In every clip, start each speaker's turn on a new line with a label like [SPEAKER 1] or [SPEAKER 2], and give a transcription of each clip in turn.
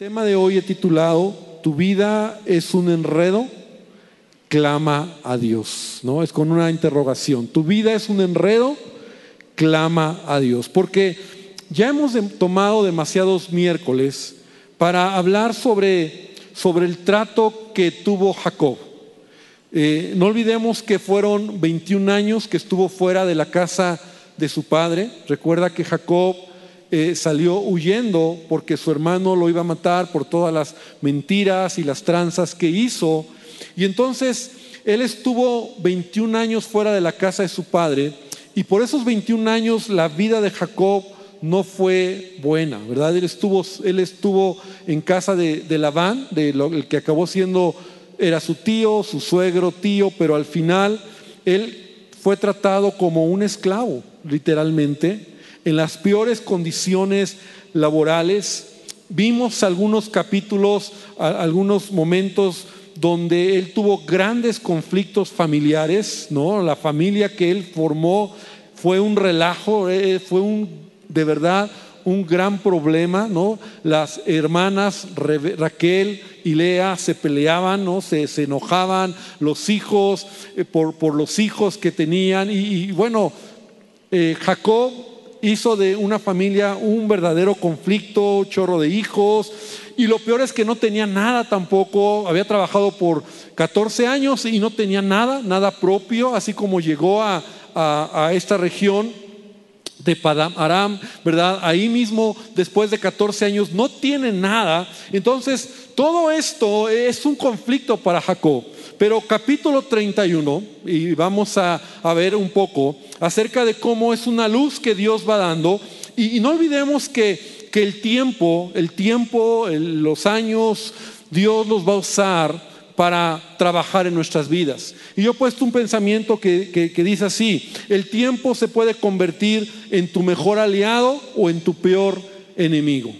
[SPEAKER 1] tema de hoy he titulado Tu vida es un enredo, clama a Dios, ¿no? Es con una interrogación. Tu vida es un enredo, clama a Dios, porque ya hemos tomado demasiados miércoles para hablar sobre, sobre el trato que tuvo Jacob. Eh, no olvidemos que fueron 21 años que estuvo fuera de la casa de su padre. Recuerda que Jacob eh, salió huyendo porque su hermano lo iba a matar por todas las mentiras y las tranzas que hizo. Y entonces él estuvo 21 años fuera de la casa de su padre y por esos 21 años la vida de Jacob no fue buena, ¿verdad? Él estuvo, él estuvo en casa de, de Labán, el que acabó siendo, era su tío, su suegro, tío, pero al final él fue tratado como un esclavo, literalmente en las peores condiciones laborales. Vimos algunos capítulos, algunos momentos donde él tuvo grandes conflictos familiares, ¿no? La familia que él formó fue un relajo, eh, fue un de verdad un gran problema, ¿no? Las hermanas Raquel y Lea se peleaban, ¿no? Se, enojaban, los hijos eh, por, por, los hijos que tenían y, bueno, eh, Jacob hizo de una familia un verdadero conflicto, chorro de hijos, y lo peor es que no tenía nada tampoco, había trabajado por 14 años y no tenía nada, nada propio, así como llegó a, esta región de Padam Aram, ¿verdad? Ahí mismo, después de 14 años, no tiene nada. Entonces, todo esto es un conflicto para Jacob. Pero capítulo 31, y vamos a, ver un poco acerca de cómo es una luz que Dios va dando. Y, no olvidemos que, que, el tiempo, el tiempo, los años, Dios los va a usar para trabajar en nuestras vidas. Y yo he puesto un pensamiento que, que, dice así, el tiempo se puede convertir en tu mejor aliado o en tu peor enemigo.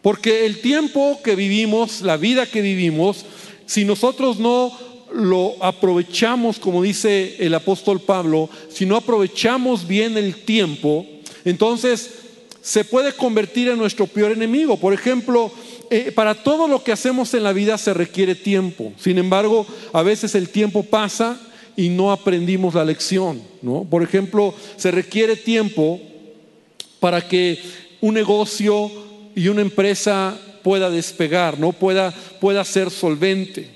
[SPEAKER 1] Porque el tiempo que vivimos, la vida que vivimos, si nosotros no lo aprovechamos, como dice el apóstol Pablo, si no aprovechamos bien el tiempo, entonces se puede convertir en nuestro peor enemigo. Por ejemplo, eh, para todo lo que hacemos en la vida se requiere tiempo. Sin embargo, a veces el tiempo pasa y no aprendimos la lección. ¿no? Por ejemplo, se requiere tiempo para que un negocio y una empresa pueda despegar, ¿no? pueda, pueda ser solvente.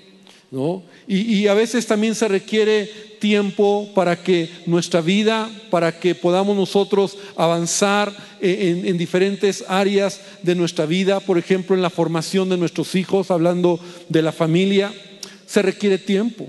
[SPEAKER 1] ¿no? Y, a veces también se requiere tiempo para que nuestra vida, para que podamos nosotros avanzar en, en, diferentes áreas de nuestra vida, por ejemplo, en la formación de nuestros hijos, hablando de la familia, se requiere tiempo.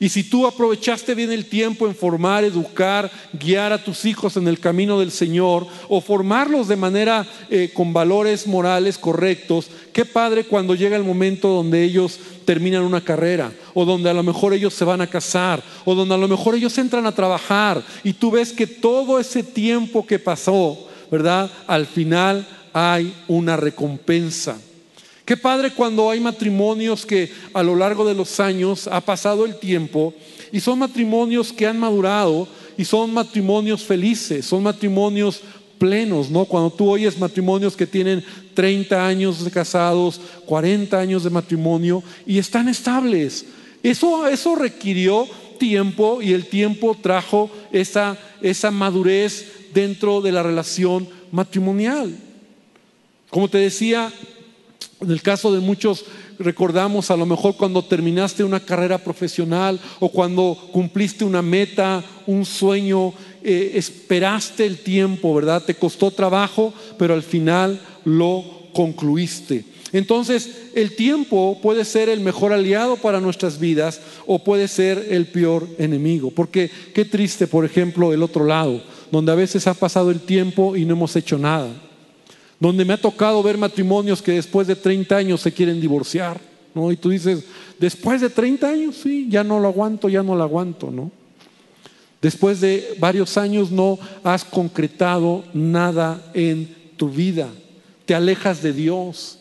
[SPEAKER 1] Y si tú aprovechaste bien el tiempo en formar, educar, guiar a tus hijos en el camino del Señor o formarlos de manera eh, con valores morales correctos, qué padre cuando llega el momento donde ellos terminan una carrera o donde a lo mejor ellos se van a casar o donde a lo mejor ellos entran a trabajar y tú ves que todo ese tiempo que pasó, ¿verdad? Al final hay una recompensa. Qué padre cuando hay matrimonios que a lo largo de los años ha pasado el tiempo y son matrimonios que han madurado y son matrimonios felices, son matrimonios plenos, ¿no? Cuando tú oyes matrimonios que tienen 30 años de casados, 40 años de matrimonio y están estables. Eso, eso requirió tiempo y el tiempo trajo esa, esa madurez dentro de la relación matrimonial. Como te decía, en el caso de muchos recordamos a lo mejor cuando terminaste una carrera profesional o cuando cumpliste una meta, un sueño, eh, esperaste el tiempo, ¿verdad? Te costó trabajo, pero al final lo concluiste. Entonces, el tiempo puede ser el mejor aliado para nuestras vidas o puede ser el peor enemigo. Porque qué triste, por ejemplo, el otro lado, donde a veces ha pasado el tiempo y no hemos hecho nada donde me ha tocado ver matrimonios que después de 30 años se quieren divorciar, ¿no? Y tú dices, después de 30 años, sí, ya no lo aguanto, ya no lo aguanto, ¿no? Después de varios años no has concretado nada en tu vida, te alejas de Dios.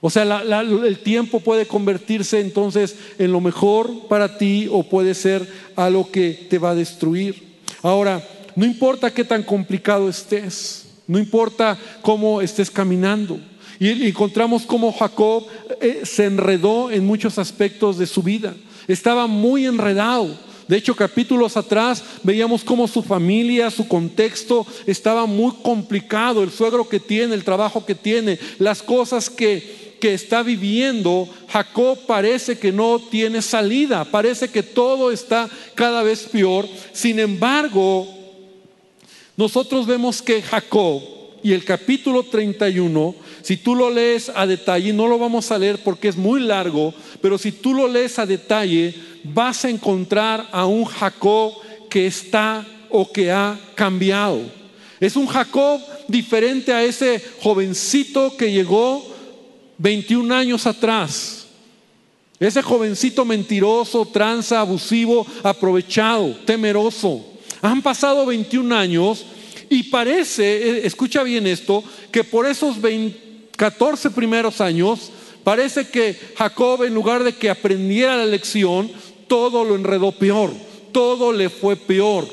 [SPEAKER 1] O sea, el tiempo puede convertirse entonces en lo mejor para ti o puede ser algo que te va a destruir. Ahora, no importa qué tan complicado estés, no importa cómo estés caminando. Y encontramos cómo Jacob eh, se enredó en muchos aspectos de su vida. Estaba muy enredado. De hecho, capítulos atrás veíamos cómo su familia, su contexto estaba muy complicado, el suegro que tiene, el trabajo que tiene, las cosas que, que está viviendo, Jacob parece que no tiene salida, parece que todo está cada vez peor. Sin embargo, nosotros vemos que Jacob y el capítulo 31, si tú lo lees a detalle, no lo vamos a leer porque es muy largo, pero si tú lo lees a detalle, vas a encontrar a un Jacob que está o que ha cambiado. Es un Jacob diferente a ese jovencito que llegó 21 años atrás. Ese jovencito mentiroso, tranza, abusivo, aprovechado, temeroso. Han pasado 21 años y parece, eh, escucha bien esto, que por esos 14 primeros años, parece que Jacob en lugar de que aprendiera la lección, todo lo enredó peor, todo le fue peor.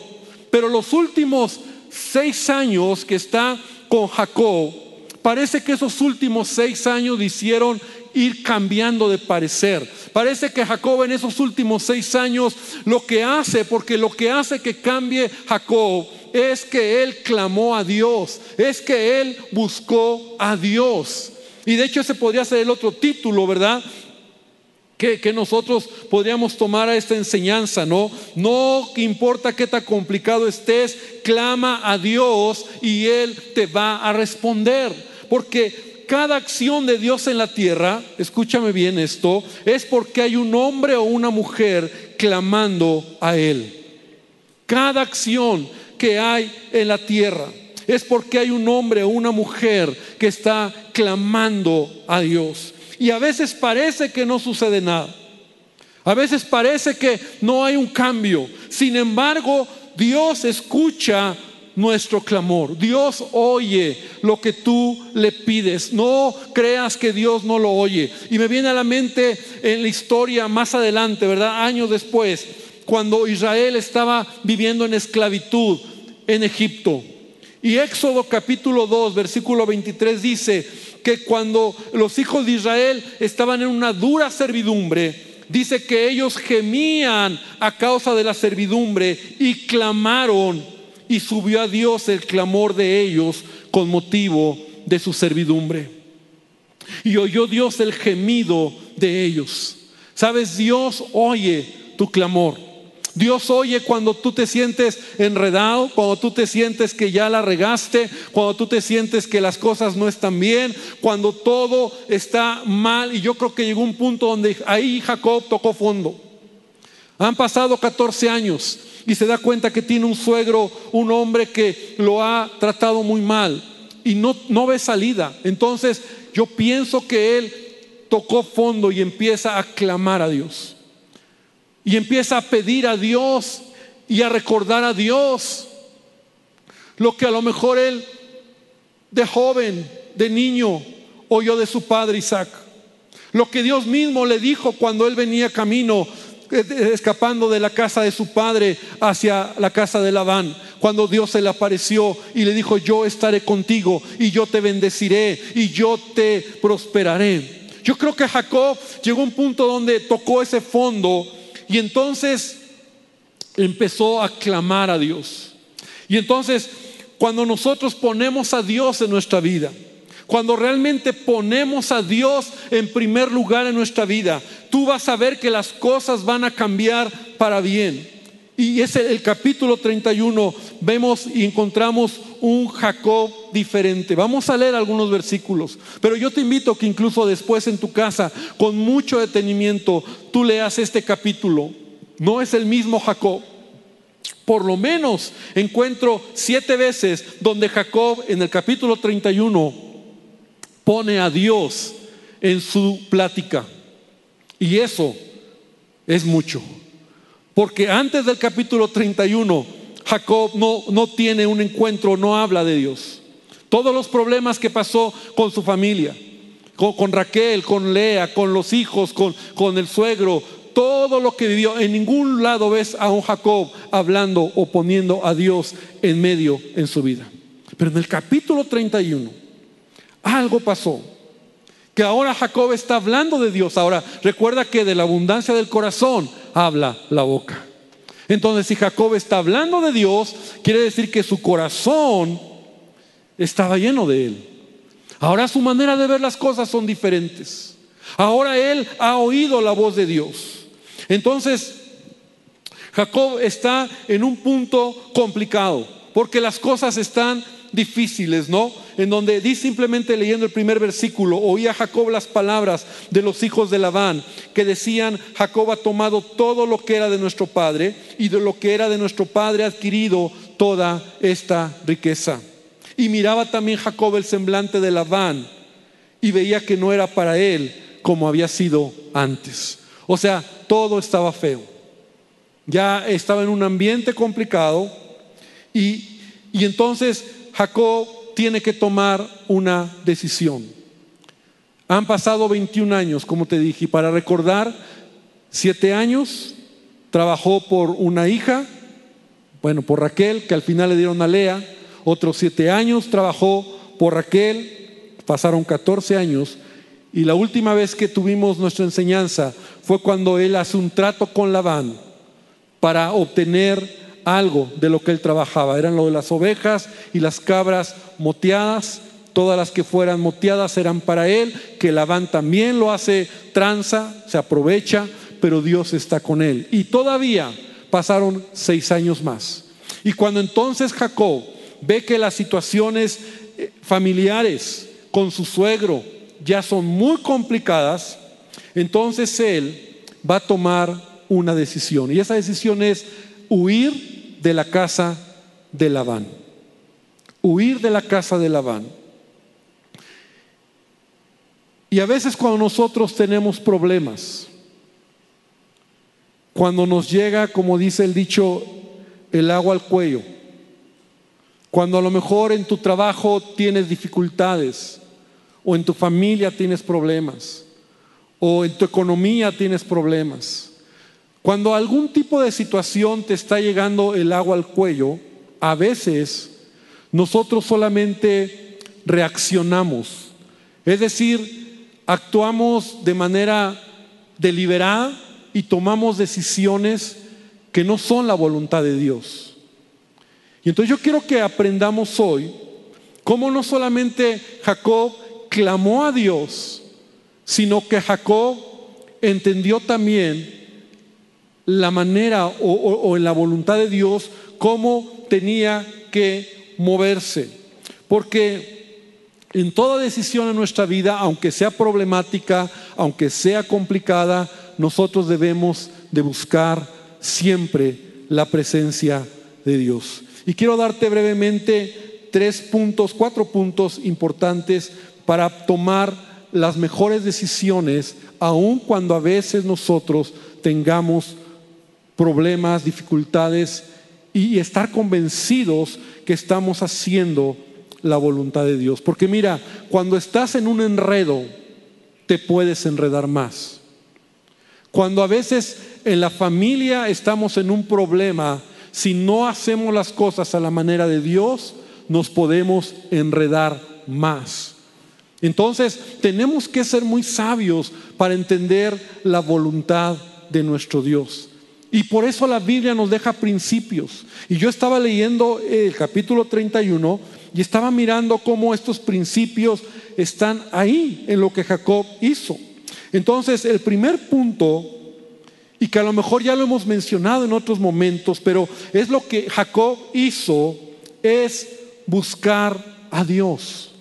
[SPEAKER 1] Pero los últimos seis años que está con Jacob, parece que esos últimos seis años hicieron ir cambiando de parecer. Parece que Jacob en esos últimos seis años lo que hace, porque lo que hace que cambie Jacob es que él clamó a Dios, es que él buscó a Dios. Y de hecho ese podría ser el otro título, ¿verdad? que, nosotros podríamos tomar a esta enseñanza, ¿no? No importa qué tan complicado estés, clama a Dios y Él te va a responder. Porque cada acción de Dios en la tierra, escúchame bien esto, es porque hay un hombre o una mujer clamando a Él. Cada acción que hay en la tierra es porque hay un hombre o una mujer que está clamando a Dios. Y a veces parece que no sucede nada. A veces parece que no hay un cambio. Sin embargo, Dios escucha nuestro clamor. Dios oye lo que tú le pides. No creas que Dios no lo oye. Y me viene a la mente en la historia más adelante, ¿verdad? Años después, cuando Israel estaba viviendo en esclavitud en Egipto. Y Éxodo capítulo 2, versículo 23 dice, que cuando los hijos de Israel estaban en una dura servidumbre, dice que ellos gemían a causa de la servidumbre y clamaron y subió a Dios el clamor de ellos con motivo de su servidumbre. Y oyó Dios el gemido de ellos. Sabes, Dios oye tu clamor. Dios oye cuando tú te sientes enredado, cuando tú te sientes que ya la regaste, cuando tú te sientes que las cosas no están bien, cuando todo está mal. Y yo creo que llegó un punto donde ahí Jacob tocó fondo. Han pasado 14 años y se da cuenta que tiene un suegro, un hombre que lo ha tratado muy mal y no, no ve salida. Entonces yo pienso que él tocó fondo y empieza a clamar a Dios y empieza a pedir a Dios y a recordar a Dios lo que a lo mejor él de joven, de niño, oyó de su padre Isaac. Lo que Dios mismo le dijo cuando él venía camino, escapando de la casa de su padre hacia la casa de Labán. Cuando Dios se le apareció y le dijo, yo estaré contigo y yo te bendeciré y yo te prosperaré. Yo creo que Jacob llegó a un punto donde tocó ese fondo y entonces empezó a clamar a Dios. Y entonces, cuando nosotros ponemos a Dios en nuestra vida, cuando realmente ponemos a Dios en primer lugar en nuestra vida, tú vas a ver que las cosas van a cambiar para bien. Y es el, capítulo 31, vemos y encontramos un Jacob diferente. Vamos a leer algunos versículos, pero yo te invito que incluso después en tu casa, con mucho detenimiento, tú leas este capítulo. No es el mismo Jacob. Por lo menos encuentro siete veces donde Jacob en el capítulo 31 pone a Dios en su plática. Y eso es mucho. Porque antes del capítulo 31, Jacob no, no tiene un encuentro, no habla de Dios. Todos los problemas que pasó con su familia, con, Raquel, con Lea, con los hijos, con, con el suegro, todo lo que vivió, en ningún lado ves a un Jacob hablando o poniendo a Dios en medio en su vida. Pero en el capítulo 31, algo pasó. Que ahora Jacob está hablando de Dios. Ahora, recuerda que de la abundancia del corazón habla la boca. Entonces, si Jacob está hablando de Dios, quiere decir que su corazón estaba lleno de Él. Ahora su manera de ver las cosas son diferentes. Ahora Él ha oído la voz de Dios. Entonces, Jacob está en un punto complicado, porque las cosas están difíciles, ¿no? En donde dice simplemente leyendo el primer versículo, oía Jacob las palabras de los hijos de Labán, que decían, Jacob ha tomado todo lo que era de nuestro padre y de lo que era de nuestro padre ha adquirido toda esta riqueza. Y miraba también Jacob el semblante de Labán y veía que no era para él como había sido antes. O sea, todo estaba feo. Ya estaba en un ambiente complicado y, y entonces Jacob tiene que tomar una decisión. Han pasado 21 años, como te dije, y para recordar, siete años trabajó por una hija, bueno, por Raquel, que al final le dieron a Lea, otros siete años trabajó por Raquel, pasaron 14 años, y la última vez que tuvimos nuestra enseñanza fue cuando él hace un trato con Labán para obtener algo de lo que él trabajaba. Eran lo de las ovejas y las cabras moteadas. Todas las que fueran moteadas eran para él, que Labán también lo hace tranza, se aprovecha, pero Dios está con él. Y todavía pasaron seis años más. Y cuando entonces Jacob ve que las situaciones eh, familiares con su suegro ya son muy complicadas, entonces él va a tomar una decisión. Y esa decisión es huir de la casa de Labán. Huir de la casa de Labán. Y a veces cuando nosotros tenemos problemas, cuando nos llega, como dice el dicho, el agua al cuello, cuando a lo mejor en tu trabajo tienes dificultades, o en tu familia tienes problemas, o en tu economía tienes problemas. Cuando algún tipo de situación te está llegando el agua al cuello, a veces nosotros solamente reaccionamos, es decir, actuamos de manera deliberada y tomamos decisiones que no son la voluntad de Dios. Y entonces yo quiero que aprendamos hoy cómo no solamente Jacob clamó a Dios, sino que Jacob entendió también la manera o, en la voluntad de Dios cómo tenía que moverse. Porque en toda decisión en nuestra vida, aunque sea problemática, aunque sea complicada, nosotros debemos de buscar siempre la presencia de Dios. Y quiero darte brevemente tres puntos, cuatro puntos importantes para tomar las mejores decisiones, aun cuando a veces nosotros tengamos problemas, dificultades y estar convencidos que estamos haciendo la voluntad de Dios. Porque mira, cuando estás en un enredo, te puedes enredar más. Cuando a veces en la familia estamos en un problema, si no hacemos las cosas a la manera de Dios, nos podemos enredar más. Entonces, tenemos que ser muy sabios para entender la voluntad de nuestro Dios. Y por eso la Biblia nos deja principios. Y yo estaba leyendo el capítulo 31 y estaba mirando cómo estos principios están ahí en lo que Jacob hizo. Entonces, el primer punto y que a lo mejor ya lo hemos mencionado en otros momentos, pero es lo que Jacob hizo, es buscar a Dios.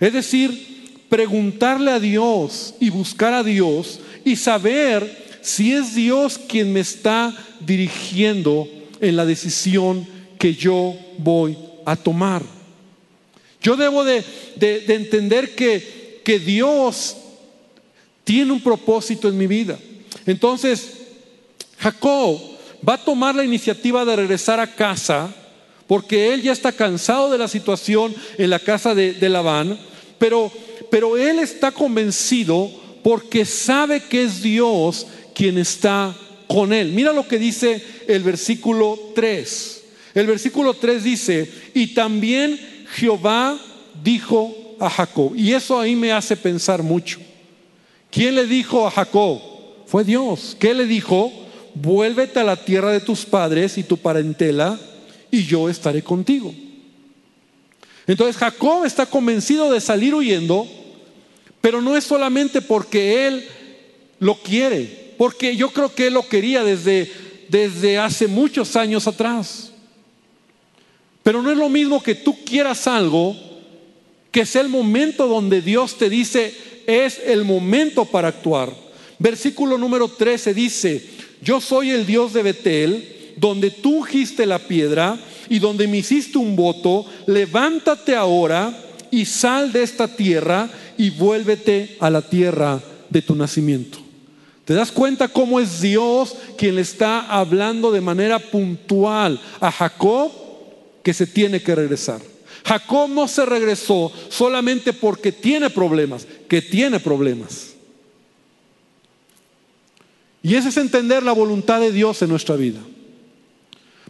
[SPEAKER 1] Es decir, preguntarle a Dios y buscar a Dios y saber si es Dios quien me está dirigiendo en la decisión que yo voy a tomar. Yo debo de, entender que, Dios tiene un propósito en mi vida. Entonces, Jacob va a tomar la iniciativa de regresar a casa porque él ya está cansado de la situación en la casa de, Labán, pero él está convencido porque sabe que es Dios quien está con él. Mira lo que dice el versículo 3. El versículo 3 dice, y también Jehová dijo a Jacob. Y eso ahí me hace pensar mucho. ¿Quién le dijo a Jacob? Fue Dios. ¿Qué le dijo? Vuélvete a la tierra de tus padres y tu parentela y yo estaré contigo. Entonces Jacob está convencido de salir huyendo, pero no es solamente porque él lo quiere, porque yo creo que él lo quería desde, desde hace muchos años atrás. Pero no es lo mismo que tú quieras algo, que sea el momento donde Dios te dice, es el momento para actuar. Versículo número 13 dice, yo soy el Dios de Betel, donde tú ungiste la piedra y donde me hiciste un voto, levántate ahora y sal de esta tierra y vuélvete a la tierra de tu nacimiento. ¿Te das cuenta cómo es Dios quien le está hablando de manera puntual a Jacob que se tiene que regresar? Jacob no se regresó solamente porque tiene problemas, que tiene problemas. Y ese es entender la voluntad de Dios en nuestra vida.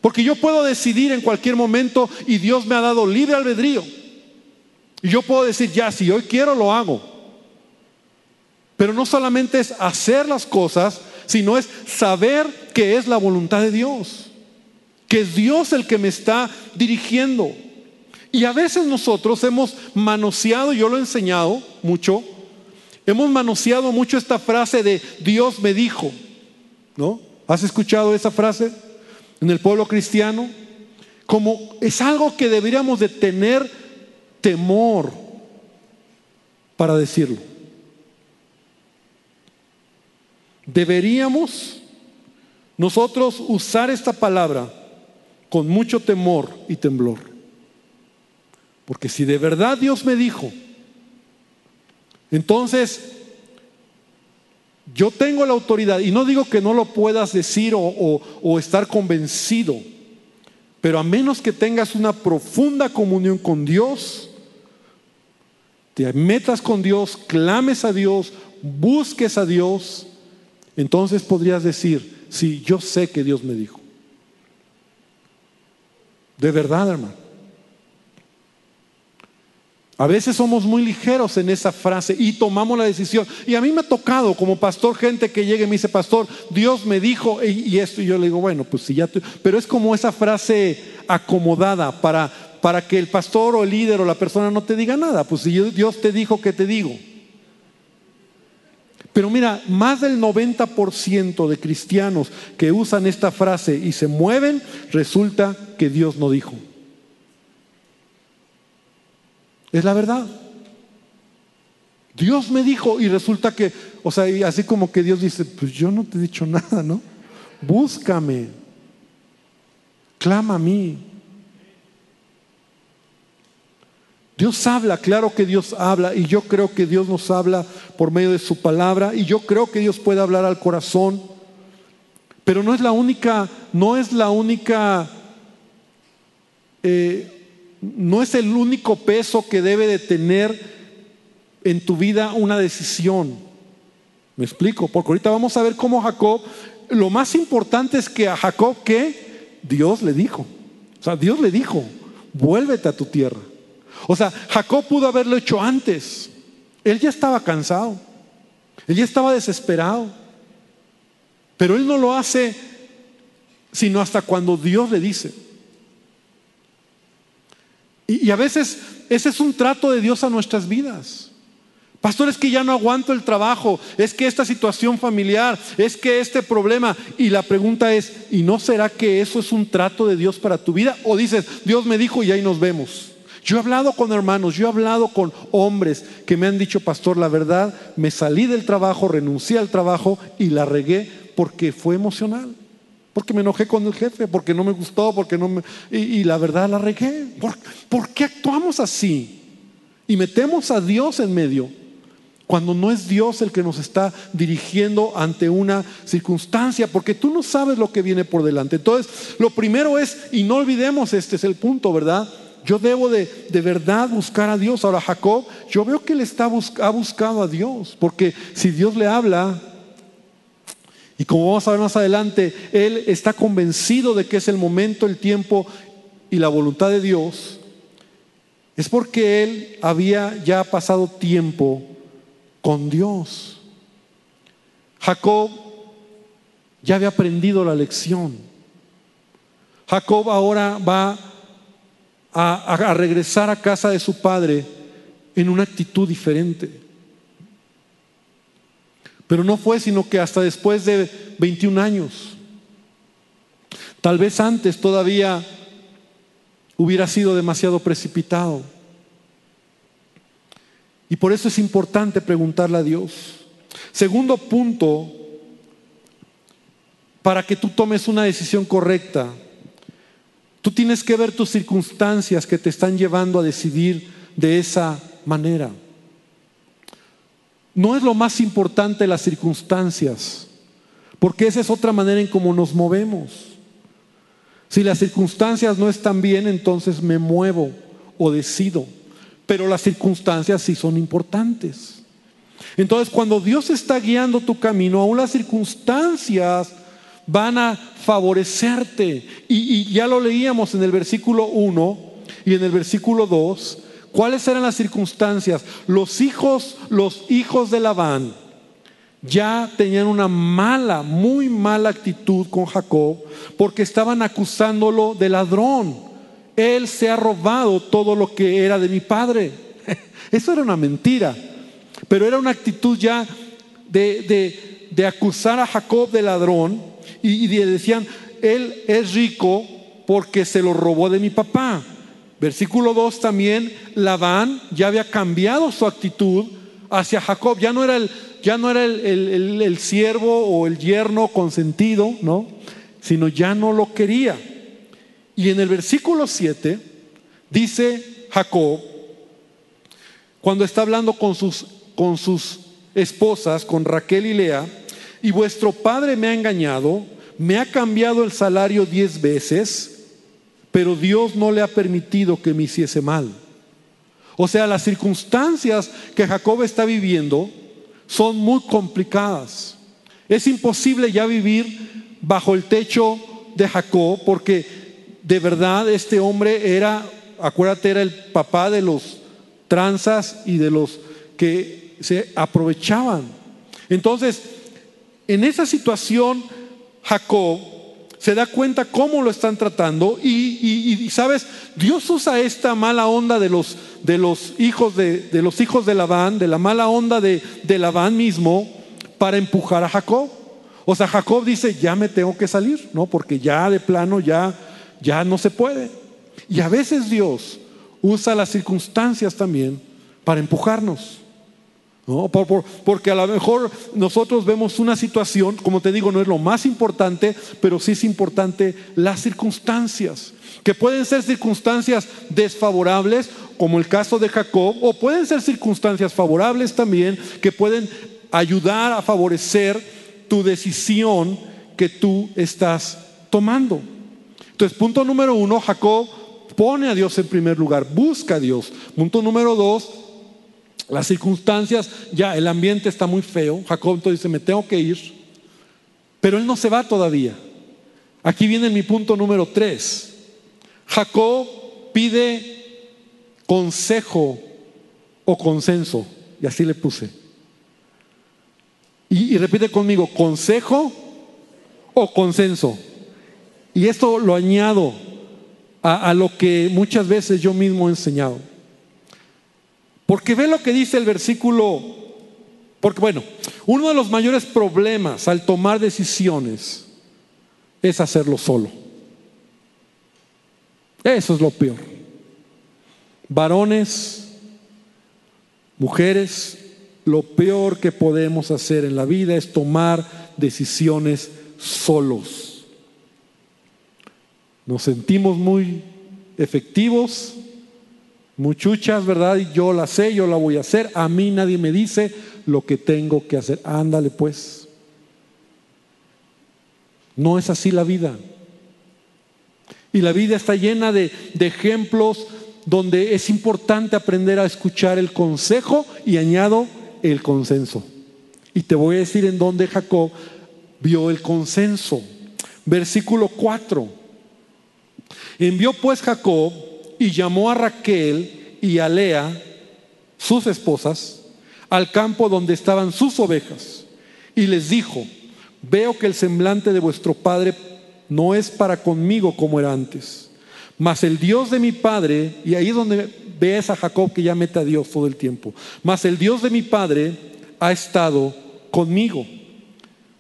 [SPEAKER 1] Porque yo puedo decidir en cualquier momento y Dios me ha dado libre albedrío. Y yo puedo decir, ya, si hoy quiero, lo hago. Pero no solamente es hacer las cosas, sino es saber que es la voluntad de Dios. Que es Dios el que me está dirigiendo. Y a veces nosotros hemos manoseado, yo lo he enseñado mucho, hemos manoseado mucho esta frase de Dios me dijo. ¿No? ¿Has escuchado esa frase? en el pueblo cristiano, como es algo que deberíamos de tener temor para decirlo. Deberíamos nosotros usar esta palabra con mucho temor y temblor. Porque si de verdad Dios me dijo, entonces yo tengo la autoridad, y no digo que no lo puedas decir o, estar convencido, pero a menos que tengas una profunda comunión con Dios, te metas con Dios, clames a Dios, busques a Dios, entonces podrías decir, sí, yo sé que Dios me dijo. De verdad, hermano. A veces somos muy ligeros en esa frase y tomamos la decisión. Y a mí me ha tocado como pastor gente que llegue y me dice, pastor, Dios me dijo y, esto. Y yo le digo, bueno, pues si ya... Pero es como esa frase acomodada para, para que el pastor o el líder o la persona no te diga nada. Pues si Dios te dijo, ¿qué te digo? Pero mira, más del 90% de cristianos que usan esta frase y se mueven, resulta que Dios no dijo. Es la verdad. Dios me dijo y resulta que, o sea, así como que Dios dice, pues yo no te he dicho nada, ¿no? Búscame, clama a mí. Dios habla, claro que Dios habla y yo creo que Dios nos habla por medio de su palabra y yo creo que Dios puede hablar al corazón, pero no es la única, no es la única eh, no es el único peso que debe de tener en tu vida una decisión. ¿Me explico? Porque ahorita vamos a ver cómo Jacob, lo más importante es que a Jacob que Dios le dijo. O sea, Dios le dijo, vuélvete a tu tierra. O sea, Jacob pudo haberlo hecho antes. Él ya estaba cansado. Él ya estaba desesperado. Pero él no lo hace sino hasta cuando Dios le dice. Y, a veces ese es un trato de Dios a nuestras vidas. Pastor, es que ya no aguanto el trabajo, es que esta situación familiar, es que este problema. Y la pregunta es, ¿y no será que eso es un trato de Dios para tu vida? O dices, Dios me dijo y ahí nos vemos. Yo he hablado con hermanos, yo he hablado con hombres que me han dicho, pastor, la verdad, me salí del trabajo, renuncié al trabajo y la regué porque fue emocional. Porque me enojé con el jefe, porque no me gustó, porque no me... Y, la verdad la regué. ¿Por, ¿Por qué actuamos así? Y metemos a Dios en medio cuando no es Dios el que nos está dirigiendo ante una circunstancia, porque tú no sabes lo que viene por delante. Entonces, lo primero es, y no olvidemos, este es el punto, ¿verdad? Yo debo de, de verdad buscar a Dios. Ahora, Jacob, yo veo que él está ha buscado a Dios, porque si Dios le habla, y como vamos a ver más adelante, él está convencido de que es el momento, el tiempo y la voluntad de Dios. es porque él había ya pasado tiempo con Dios. Jacob ya había aprendido la lección. Jacob ahora va a, regresar a casa de su padre en una actitud diferente. Pero no fue sino que hasta después de 21 años, tal vez antes todavía hubiera sido demasiado precipitado. Y por eso es importante preguntarle a Dios. Segundo punto, para que tú tomes una decisión correcta, tú tienes que ver tus circunstancias que te están llevando a decidir de esa manera. No es lo más importante las circunstancias, porque esa es otra manera en cómo nos movemos. Si las circunstancias no están bien, entonces me muevo o decido. Pero las circunstancias sí son importantes. Entonces, cuando Dios está guiando tu camino, aún las circunstancias van a favorecerte. Y, ya lo leíamos en el versículo 1 y en el versículo 2. ¿Cuáles eran las circunstancias? Los hijos, los hijos de Labán ya tenían una mala, muy mala actitud con Jacob porque estaban acusándolo de ladrón. Él se ha robado todo lo que era de mi padre. Eso era una mentira, pero era una actitud ya de, de, acusar a Jacob de ladrón y, decían, él es rico porque se lo robó de mi papá. Versículo 2 también, Labán ya había cambiado su actitud hacia Jacob, ya no era el ya no era el, siervo o el yerno consentido, ¿no? Sino ya no lo quería. Y en el versículo 7 dice Jacob, cuando está hablando con sus, con sus esposas, con Raquel y Lea, y vuestro padre me ha engañado, me ha cambiado el salario diez veces, pero Dios no le ha permitido que me hiciese mal. O sea, las circunstancias que Jacob está viviendo son muy complicadas. Es imposible ya vivir bajo el techo de Jacob porque de verdad este hombre era, acuérdate, era el papá de los tranzas y de los que se aprovechaban. Entonces, en esa situación, Jacob se da cuenta cómo lo están tratando y, sabes, Dios usa esta mala onda de los, de los hijos de, de, los hijos de Labán, de la mala onda de, de Labán mismo, para empujar a Jacob. O sea, Jacob dice, ya me tengo que salir, ¿no? Porque ya de plano ya, ya no se puede. Y a veces Dios usa las circunstancias también para empujarnos. Porque a lo mejor nosotros vemos una situación, como te digo, no es lo más importante, pero sí es importante las circunstancias, que pueden ser circunstancias desfavorables, como el caso de Jacob, o pueden ser circunstancias favorables también, que pueden ayudar a favorecer tu decisión que tú estás tomando. Entonces, punto número uno, Jacob pone a Dios en primer lugar, busca a Dios. Punto número dos, las circunstancias, ya el ambiente está muy feo. Jacob entonces dice, me tengo que ir. Pero él no se va todavía. Aquí viene mi punto número tres. Jacob pide consejo o consenso. Y así le puse. Y, repite conmigo, consejo o consenso. Y esto lo añado a lo que muchas veces yo mismo he enseñado. Porque ve lo que dice el versículo, porque bueno, uno de los mayores problemas al tomar decisiones es hacerlo solo. Eso es lo peor. Varones, mujeres, lo peor que podemos hacer en la vida es tomar decisiones solos. Nos sentimos muy efectivos, Muchuchas, ¿verdad? Yo la sé, yo la voy a hacer. A mí nadie me dice lo que tengo que hacer. Ándale pues. No es así la vida. Y la vida está llena de, de ejemplos donde es importante aprender a escuchar el consejo y añado el consenso. Y te voy a decir en dónde Jacob vio el consenso. Versículo 4. Envió pues Jacob y llamó a Raquel y a Lea, sus esposas, al campo donde estaban sus ovejas, y les dijo, veo que el semblante de vuestro padre no es para conmigo como era antes, mas el Dios de mi padre, y ahí es donde ves a Jacob que ya mete a Dios todo el tiempo, mas el Dios de mi padre ha estado conmigo.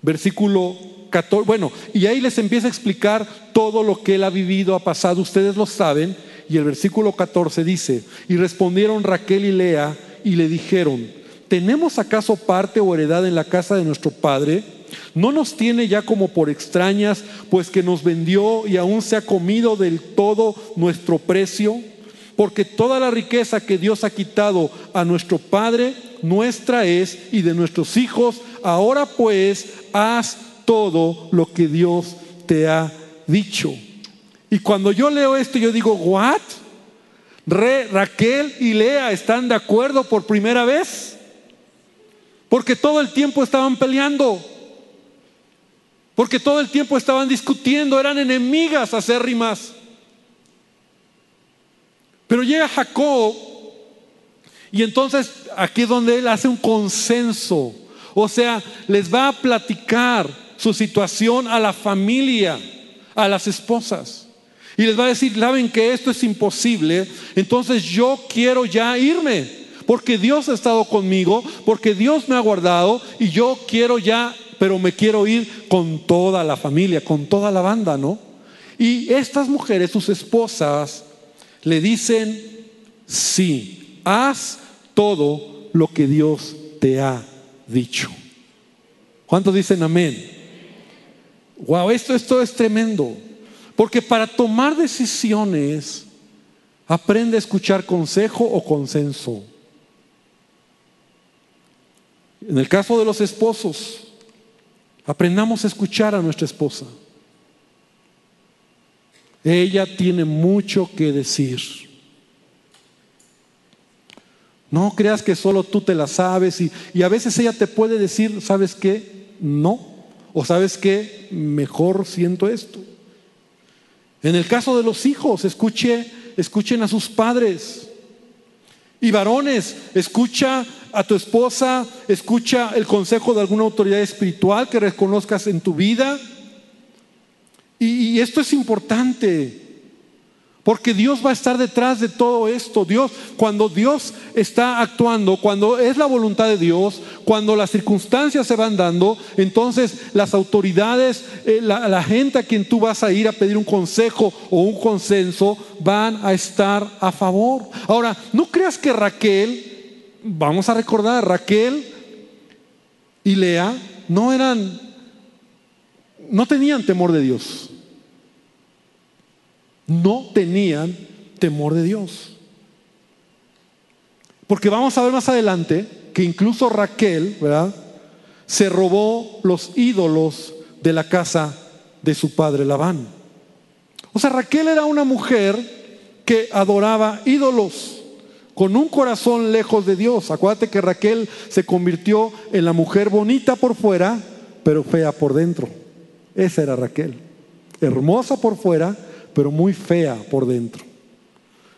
[SPEAKER 1] Versículo 14, bueno, y ahí les empieza a explicar todo lo que él ha vivido, ha pasado, ustedes lo saben, y el versículo 14 dice, y respondieron Raquel y Lea y le dijeron, ¿tenemos acaso parte o heredad en la casa de nuestro padre? ¿No nos tiene ya como por extrañas, pues que nos vendió y aún se ha comido del todo nuestro precio? Porque toda la riqueza que Dios ha quitado a nuestro Padre, nuestra es y de nuestros hijos. Ahora pues, haz todo lo que Dios te ha dicho. Y cuando yo leo esto, yo digo, ¿what? Re, Raquel y Lea están de acuerdo por primera vez. Porque todo el tiempo estaban peleando. Porque todo el tiempo estaban discutiendo, eran enemigas acérrimas. Pero llega Jacob y entonces aquí es donde él hace un consenso. O sea, les va a platicar su situación a la familia, a las esposas. Y les va a decir, saben que esto es imposible, entonces yo quiero ya irme, porque Dios ha estado conmigo, porque Dios me ha guardado y yo quiero ya, pero me quiero ir con toda la familia, con toda la banda, ¿no? Y estas mujeres, sus esposas, le dicen, sí, haz todo lo que Dios te ha dicho. ¿Cuántos dicen amén? Wow, esto, esto es tremendo. Porque para tomar decisiones, aprende a escuchar consejo o consenso. En el caso de los esposos, aprendamos a escuchar a nuestra esposa. Ella tiene mucho que decir. No creas que solo tú te la sabes y, y a veces ella te puede decir, ¿sabes qué? No. O sabes qué? Mejor siento esto. En el caso de los hijos, escuche, escuchen a sus padres. Y varones, escucha a tu esposa, escucha el consejo de alguna autoridad espiritual que reconozcas en tu vida. Y, y esto es importante. Porque Dios va a estar detrás de todo esto. Dios, cuando Dios está actuando, cuando es la voluntad de Dios, cuando las circunstancias se van dando, entonces las autoridades, eh, la, la, gente a quien tú vas a ir a pedir un consejo o un consenso, van a estar a favor. Ahora, no creas que Raquel, vamos a recordar, Raquel y Lea no eran, no tenían temor de Dios no tenían temor de Dios. Porque vamos a ver más adelante que incluso Raquel, ¿verdad? Se robó los ídolos de la casa de su padre Labán. O sea, Raquel era una mujer que adoraba ídolos con un corazón lejos de Dios. Acuérdate que Raquel se convirtió en la mujer bonita por fuera, pero fea por dentro. Esa era Raquel. Hermosa por fuera, pero muy fea por dentro.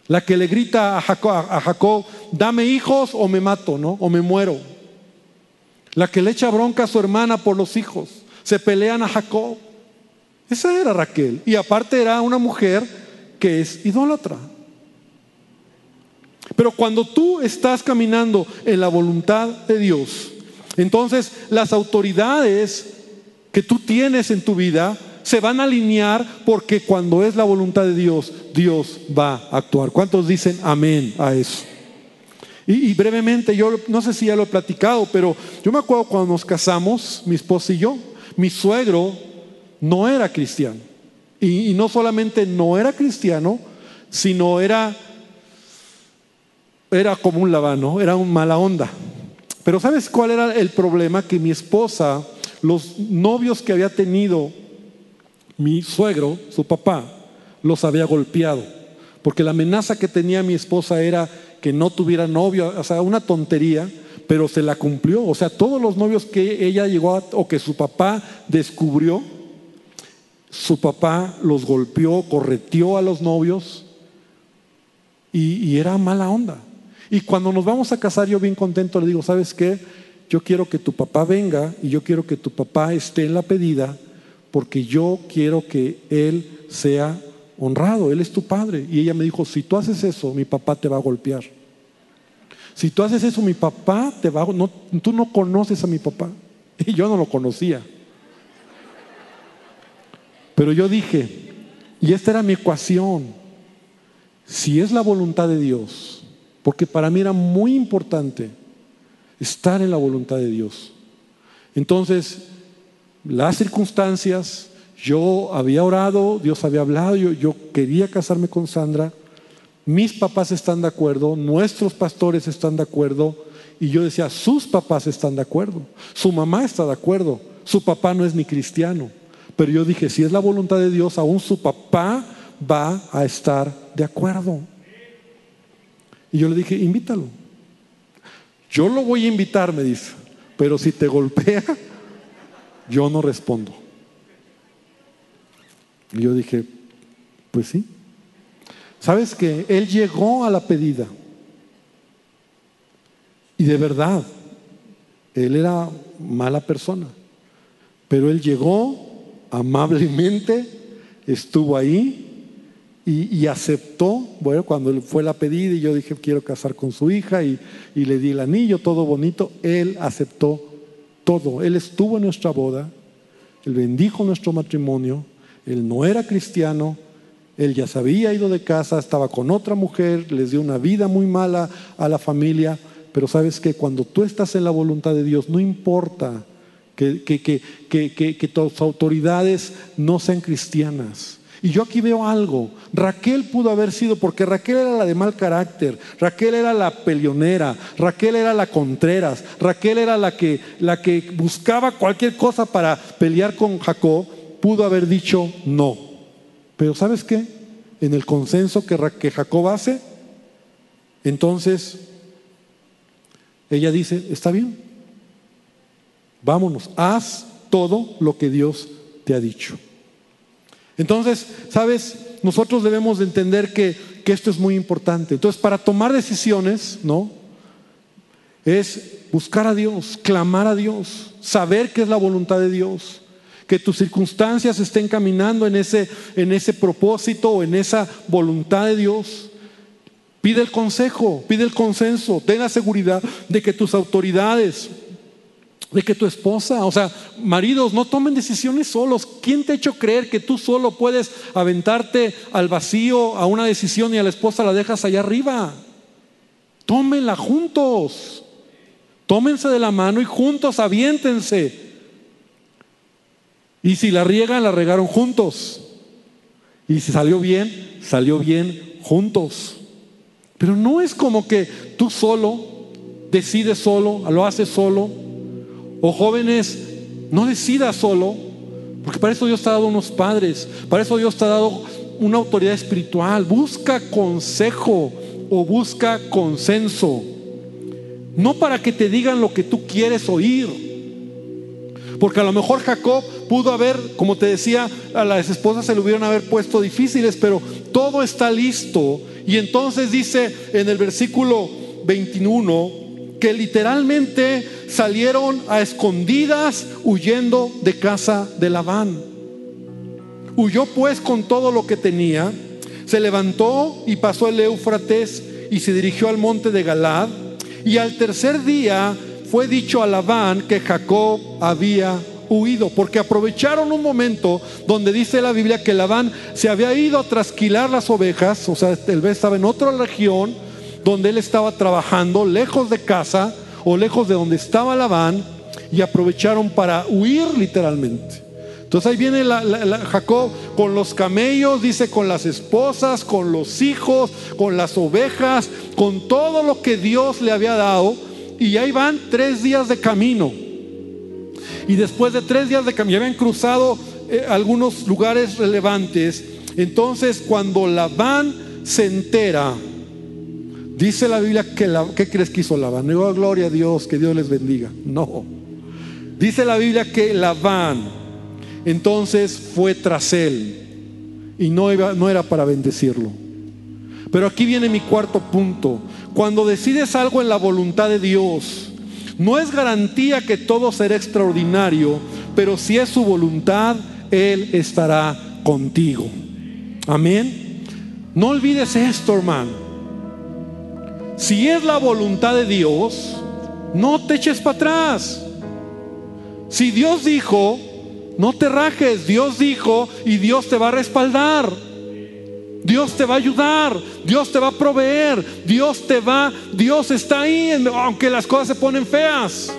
[SPEAKER 1] La que le grita a Jacob, dame hijos o me mato, ¿no? O me muero. La que le echa bronca a su hermana por los hijos. Se pelean a Jacob. Esa era Raquel. Y aparte era una mujer que es idólatra. Pero cuando tú estás caminando en la voluntad de Dios, entonces las autoridades que tú tienes en tu vida se van a alinear porque cuando es la voluntad de Dios, Dios va a actuar. ¿Cuántos dicen amén a eso? Y, brevemente, yo no sé si ya lo he platicado, pero yo me acuerdo cuando nos casamos, mi esposa y yo, mi suegro no era cristiano. Y, y no solamente no era cristiano, sino era, era como un lavano, era un mala onda. Pero ¿sabes cuál era el problema? Que mi esposa, los novios que había tenido mi suegro, su papá, los había golpeado, porque la amenaza que tenía mi esposa era que no tuviera novio, o sea, una tontería, pero se la cumplió. O sea, todos los novios que ella llegó a, o que su papá descubrió, su papá los golpeó, correteó a los novios y, era mala onda. Y cuando nos vamos a casar, yo bien contento le digo, ¿sabes qué? Yo quiero que tu papá venga y yo quiero que tu papá esté en la pedida porque yo quiero que él sea honrado, él es tu padre. Y ella me dijo, si tú haces eso, mi papá te va a golpear. Si tú haces eso, mi papá te va a... No, tú no conoces a mi papá. Y yo no lo conocía. Pero yo dije, y esta era mi ecuación, si es la voluntad de Dios, porque para mí era muy importante estar en la voluntad de Dios. Entonces, las circunstancias, yo había orado, Dios había hablado, yo, quería casarme con Sandra, mis papás están de acuerdo, nuestros pastores están de acuerdo, y yo decía, sus papás están de acuerdo, su mamá está de acuerdo, su papá no es ni cristiano. Pero yo dije, si es la voluntad de Dios, aún su papá va a estar de acuerdo. Y yo le dije, invítalo. Yo lo voy a invitar, me dice, pero si te golpea, yo no respondo. Y yo dije, pues sí. ¿Sabes que Él llegó a la pedida. Y de verdad, él era mala persona. Pero él llegó amablemente, estuvo ahí y, aceptó, bueno, cuando fue la pedida y yo dije quiero casar con su hija y, y le di el anillo, todo bonito, él aceptó todo. Él estuvo en nuestra boda, él bendijo nuestro matrimonio, él no era cristiano, él ya se había ido de casa, estaba con otra mujer, les dio una vida muy mala a la familia, pero sabes que cuando tú estás en la voluntad de Dios, no importa que, que, que, tus autoridades no sean cristianas. Y yo aquí veo algo. Raquel pudo haber sido, porque Raquel era la de mal carácter, Raquel era la peleonera, Raquel era la contreras, Raquel era la que, la que buscaba cualquier cosa para pelear con Jacob, pudo haber dicho no. Pero ¿sabes qué? En el consenso que, que Jacob hace, entonces ella dice, está bien, vámonos, haz todo lo que Dios te ha dicho. Entonces, ¿sabes? Nosotros debemos de entender que, que esto es muy importante. Entonces, para tomar decisiones, ¿no? Es buscar a Dios, clamar a Dios, saber qué es la voluntad de Dios que tus circunstancias estén caminando en ese, en ese propósito o en esa voluntad de Dios. Pide el consejo, pide el consenso, ten la seguridad de que tus autoridades, de que tu esposa, o sea, maridos, no tomen decisiones solos. ¿Quién te ha hecho creer que tú solo puedes aventarte al vacío a una decisión y a la esposa la dejas allá arriba? Tómenla juntos. Tómense de la mano y juntos aviéntense. Y si la riegan, la regaron juntos. Y si salió bien, salió bien juntos. Pero no es como que tú solo decides solo, lo haces solo. O jóvenes, no decidas solo, porque para eso Dios te ha dado unos padres, para eso Dios te ha dado una autoridad espiritual. Busca consejo o busca consenso. No para que te digan lo que tú quieres oír. Porque a lo mejor Jacob pudo haber, como te decía, a las esposas se le hubieran haber puesto difíciles, pero todo está listo y entonces dice en el versículo 21 que literalmente salieron a escondidas huyendo de casa de Labán. Huyó pues con todo lo que tenía, se levantó y pasó el Éufrates y se dirigió al monte de Galad. Y al tercer día fue dicho a Labán que Jacob había huido, porque aprovecharon un momento donde dice la Biblia que Labán se había ido a trasquilar las ovejas, o sea, él estaba en otra región donde él estaba trabajando, lejos de casa o lejos de donde estaba Labán, y aprovecharon para huir literalmente. Entonces ahí viene Jacob con los camellos, dice con las esposas, con los hijos, con las ovejas, con todo lo que Dios le había dado. Y ahí van tres días de camino. Y después de tres días de camino, habían cruzado eh, algunos lugares relevantes. Entonces, cuando Labán se entera, dice la Biblia que la, ¿qué crees que hizo Labán? No, gloria a Dios, que Dios les bendiga. No. Dice la Biblia que Labán entonces fue tras él y no, iba, no era para bendecirlo. Pero aquí viene mi cuarto punto. Cuando decides algo en la voluntad de Dios, no es garantía que todo será extraordinario, pero si es su voluntad, Él estará contigo. Amén. No olvides esto, hermano. Si es la voluntad de Dios, no te eches para atrás. Si Dios dijo, no te rajes, Dios dijo y Dios te va a respaldar. Dios te va a ayudar, Dios te va a proveer, Dios te va, Dios está ahí, aunque las cosas se ponen feas.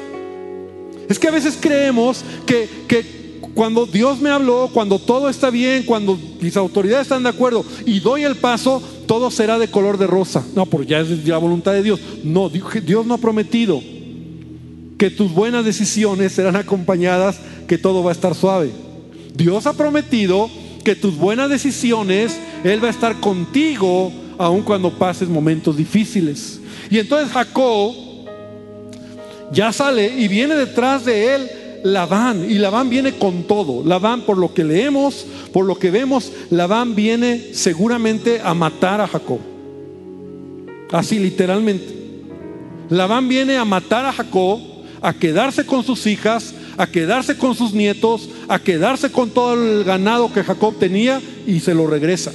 [SPEAKER 1] Es que a veces creemos que, que cuando Dios me habló, cuando todo está bien, cuando mis autoridades están de acuerdo y doy el paso, todo será de color de rosa. No, porque ya es la voluntad de Dios. No, Dios no ha prometido que tus buenas decisiones serán acompañadas, que todo va a estar suave. Dios ha prometido que tus buenas decisiones, Él va a estar contigo aun cuando pases momentos difíciles. Y entonces Jacob ya sale y viene detrás de él Labán. Y Labán viene con todo. Labán, por lo que leemos, por lo que vemos, Labán viene seguramente a matar a Jacob. Así literalmente. Labán viene a matar a Jacob, a quedarse con sus hijas, a quedarse con sus nietos, a quedarse con todo el ganado que Jacob tenía y se lo regresa.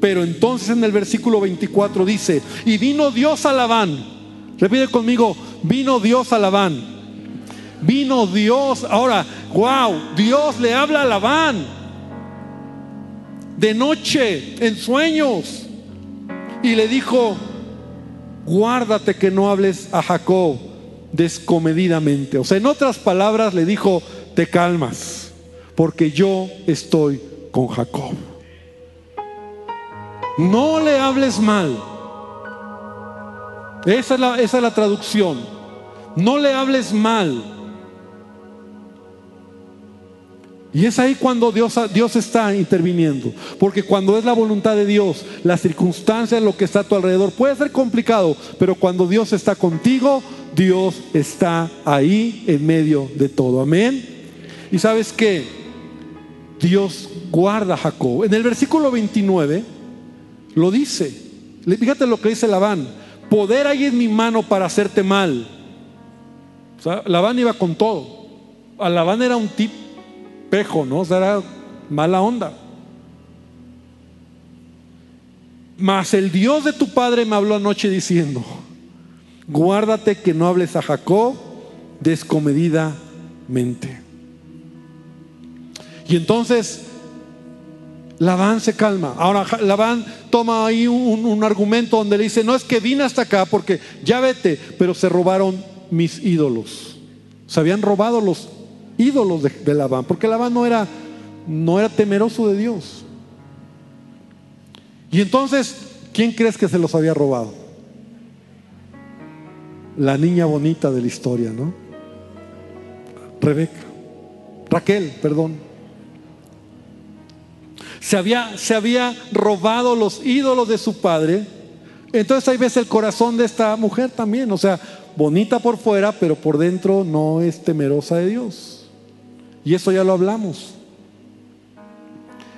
[SPEAKER 1] Pero entonces en el versículo 24 dice, y vino Dios a Labán. Repite conmigo, vino Dios a Labán. Vino Dios, ahora, wow, Dios le habla a Labán. De noche, en sueños. Y le dijo, guárdate que no hables a Jacob descomedidamente. O sea, en otras palabras le dijo, te calmas, porque yo estoy con Jacob. No le hables mal. Esa es la, esa es la traducción. No le hables mal. Y es ahí cuando Dios, Dios está interviniendo. Porque cuando es la voluntad de Dios, las circunstancias, lo que está a tu alrededor, puede ser complicado, pero cuando Dios está contigo, Dios está ahí en medio de todo. Amén. Y sabes que Dios guarda a Jacob. En el versículo 29 lo dice. Fíjate lo que dice Labán. Poder hay en mi mano para hacerte mal. O sea, Labán iba con todo. A Labán era un ¿no? O sea, era mala onda. Mas el Dios de tu padre me habló anoche diciendo, guárdate que no hables a Jacob descomedidamente. Y entonces Labán se calma. Ahora Labán toma ahí un, argumento donde le dice, no es que vine hasta acá porque ya vete, pero se robaron mis ídolos. Se habían robado los ídolos de, Labán, porque Labán no era, no era temeroso de Dios. Y entonces, ¿quién crees que se los había robado? La niña bonita de la historia, ¿no? Rebeca. Raquel, perdón se había, se había robado los ídolos de su padre. Entonces ahí ves el corazón de esta mujer también, o sea, bonita por fuera, pero por dentro no es temerosa de Dios. Y eso ya lo hablamos.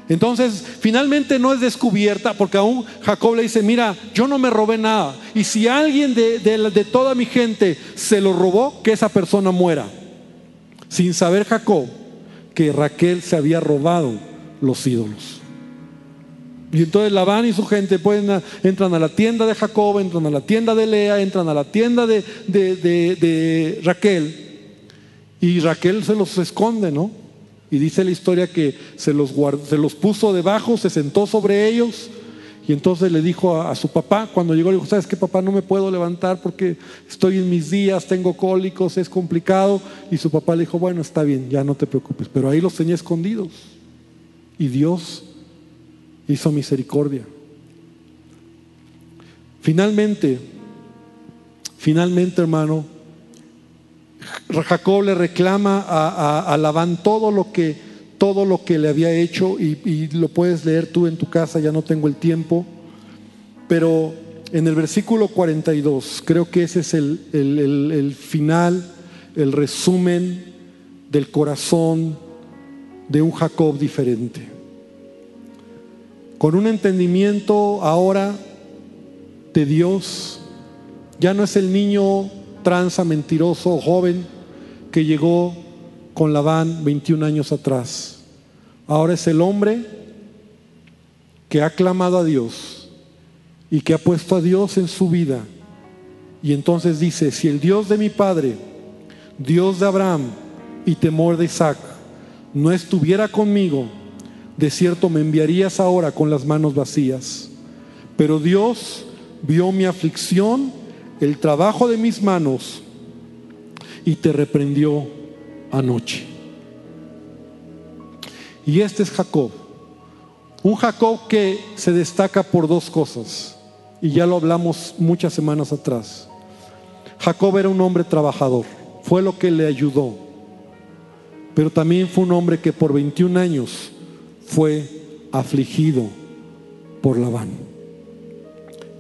[SPEAKER 1] Entonces, finalmente no es descubierta, porque aún Jacob le dice, mira, yo no me robé nada. Y si alguien de, de toda mi gente se lo robó, que esa persona muera. Sin saber Jacob que Raquel se había robado los ídolos. Y entonces Labán y su gente pueden, entran a la tienda de Jacob, entran a la tienda de Lea, entran a la tienda de, de, Raquel. Y Raquel se los esconde, ¿no? Y dice la historia que se los, se los puso debajo, se sentó sobre ellos. Y entonces le dijo a, su papá, cuando llegó, le dijo, ¿sabes qué, papá? No me puedo levantar porque estoy en mis días, tengo cólicos, es complicado. Y su papá le dijo, bueno, está bien, ya no te preocupes. Pero ahí los tenía escondidos. Y Dios hizo misericordia. Finalmente, finalmente hermano, Jacob le reclama a, Labán todo lo que todo lo que le había hecho y, lo puedes leer tú en tu casa, ya no tengo el tiempo, pero en el versículo 42 creo que ese es el, el final, el resumen del corazón de un Jacob diferente. Con un entendimiento ahora de Dios. Ya no es el niño tranza, mentiroso, joven que llegó con Labán 21 años atrás. Ahora es el hombre que ha clamado a Dios y que ha puesto a Dios en su vida. Y entonces dice, si el Dios de mi padre, Dios de Abraham y temor de Isaac, no estuviera conmigo, de cierto me enviarías ahora con las manos vacías. Pero Dios vio mi aflicción, el trabajo de mis manos, y te reprendió anoche. Y este es Jacob. Un Jacob que se destaca por dos cosas. Y ya lo hablamos muchas semanas atrás. Jacob era un hombre trabajador. Fue lo que le ayudó. Pero también fue un hombre que por 21 años fue afligido por Labán.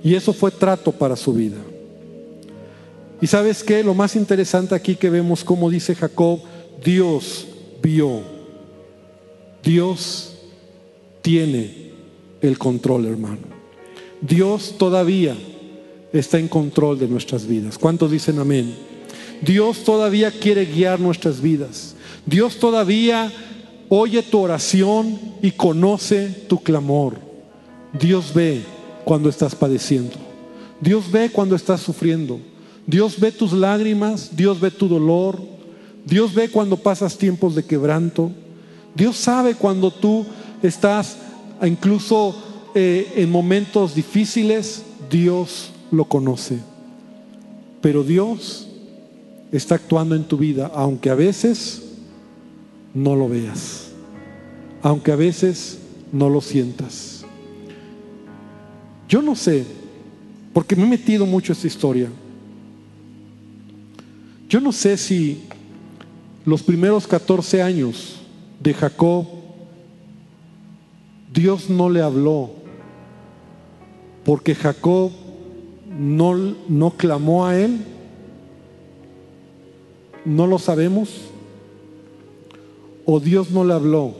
[SPEAKER 1] Y eso fue trato para su vida. Y sabes qué, lo más interesante aquí que vemos como dice Jacob, Dios vio. Dios tiene el control, hermano. Dios todavía está en control de nuestras vidas. ¿Cuántos dicen amén? Dios todavía quiere guiar nuestras vidas. Dios todavía oye tu oración y conoce tu clamor. Dios ve cuando estás padeciendo. Dios ve cuando estás sufriendo. Dios ve tus lágrimas, Dios ve tu dolor, Dios ve cuando pasas tiempos de quebranto. Dios sabe cuando tú estás incluso eh, en momentos difíciles, Dios lo conoce. Pero Dios está actuando en tu vida, aunque a veces no lo veas, aunque a veces no lo sientas. Yo no sé, porque me he metido mucho esta historia. Yo no sé si los primeros 14 años de Jacob, Dios no le habló, porque Jacob no, no clamó a él. No lo sabemos. O Dios no le habló,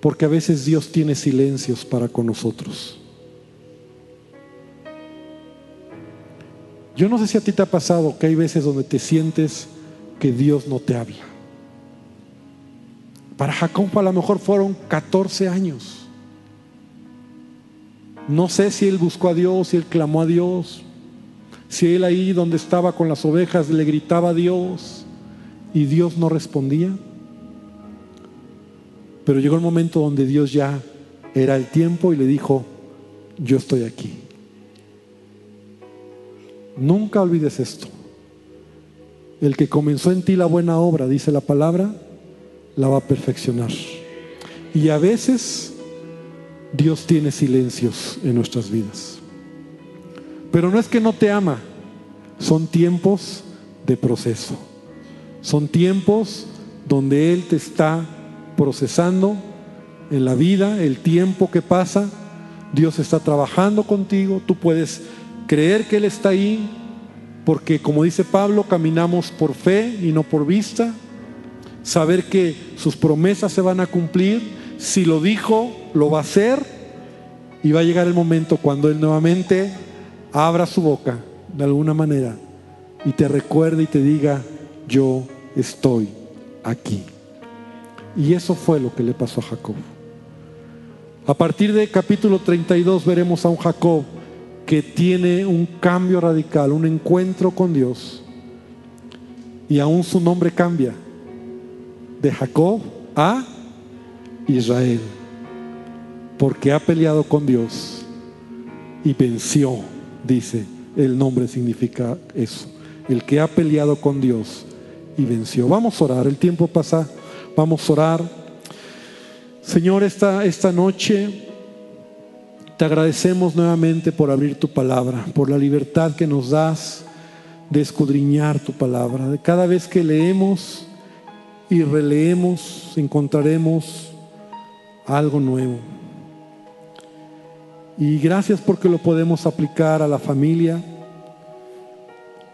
[SPEAKER 1] porque a veces Dios tiene silencios para con nosotros. Yo no sé si a ti te ha pasado que hay veces donde te sientes que Dios no te habla. Para Jacob a lo mejor fueron 14 años. No sé si él buscó a Dios, si él clamó a Dios, si él ahí donde estaba con las ovejas le gritaba a Dios y Dios no respondía. Pero llegó el momento donde Dios ya era el tiempo y le dijo, yo estoy aquí. Nunca olvides esto. El que comenzó en ti la buena obra, dice la palabra, la va a perfeccionar. Y a veces Dios tiene silencios en nuestras vidas. Pero no es que no te ama, son tiempos de proceso. Son tiempos donde Él te está procesando en la vida, el tiempo que pasa. Dios está trabajando contigo, tú puedes creer que Él está ahí, porque como dice Pablo, caminamos por fe y no por vista, saber que sus promesas se van a cumplir, si lo dijo, lo va a hacer, y va a llegar el momento cuando Él nuevamente abra su boca de alguna manera y te recuerde y te diga, yo estoy aquí. Y eso fue lo que le pasó a Jacob. A partir de capítulo 32 veremos a un Jacob que tiene un cambio radical, un encuentro con Dios. Y aún su nombre cambia de Jacob a Israel, porque ha peleado con Dios y venció, dice, el nombre significa eso, el que ha peleado con Dios y venció. Vamos a orar, el tiempo pasa, vamos a orar. Señor, esta, esta noche te agradecemos nuevamente por abrir tu palabra, por la libertad que nos das de escudriñar tu palabra. Cada vez que leemos y releemos, encontraremos algo nuevo. Y gracias porque lo podemos aplicar a la familia,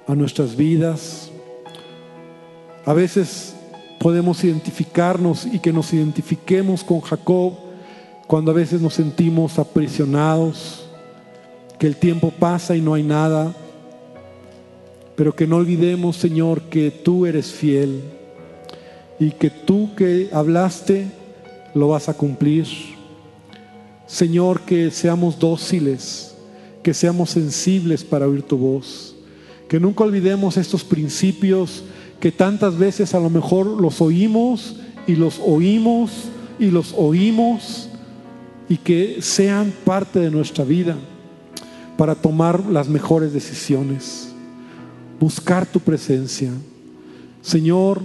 [SPEAKER 1] a nuestras vidas. A veces podemos identificarnos y que nos identifiquemos con Jacob cuando a veces nos sentimos aprisionados, que el tiempo pasa y no hay nada, pero que no olvidemos, Señor, que tú eres fiel y que tú que hablaste lo vas a cumplir. Señor, que seamos dóciles, que seamos sensibles para oír tu voz, que nunca olvidemos estos principios que tantas veces a lo mejor los oímos y los oímos y los oímos y que sean parte de nuestra vida para tomar las mejores decisiones, buscar tu presencia. Señor,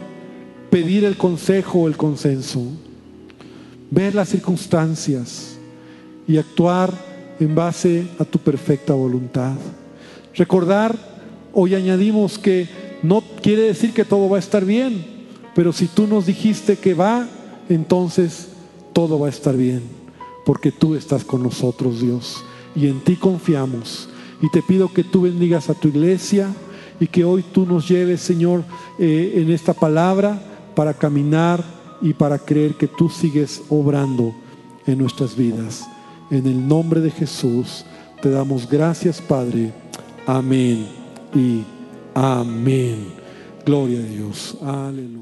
[SPEAKER 1] pedir el consejo o el consenso, ver las circunstancias y actuar en base a tu perfecta voluntad. Recordar, hoy añadimos que no quiere decir que todo va a estar bien, pero si tú nos dijiste que va, entonces todo va a estar bien, porque tú estás con nosotros, Dios, y en ti confiamos. Y te pido que tú bendigas a tu iglesia y que hoy tú nos lleves, Señor, eh, en esta palabra para caminar y para creer que tú sigues obrando en nuestras vidas. En el nombre de Jesús te damos gracias, Padre. Amén y amén. Gloria a Dios. Aleluya.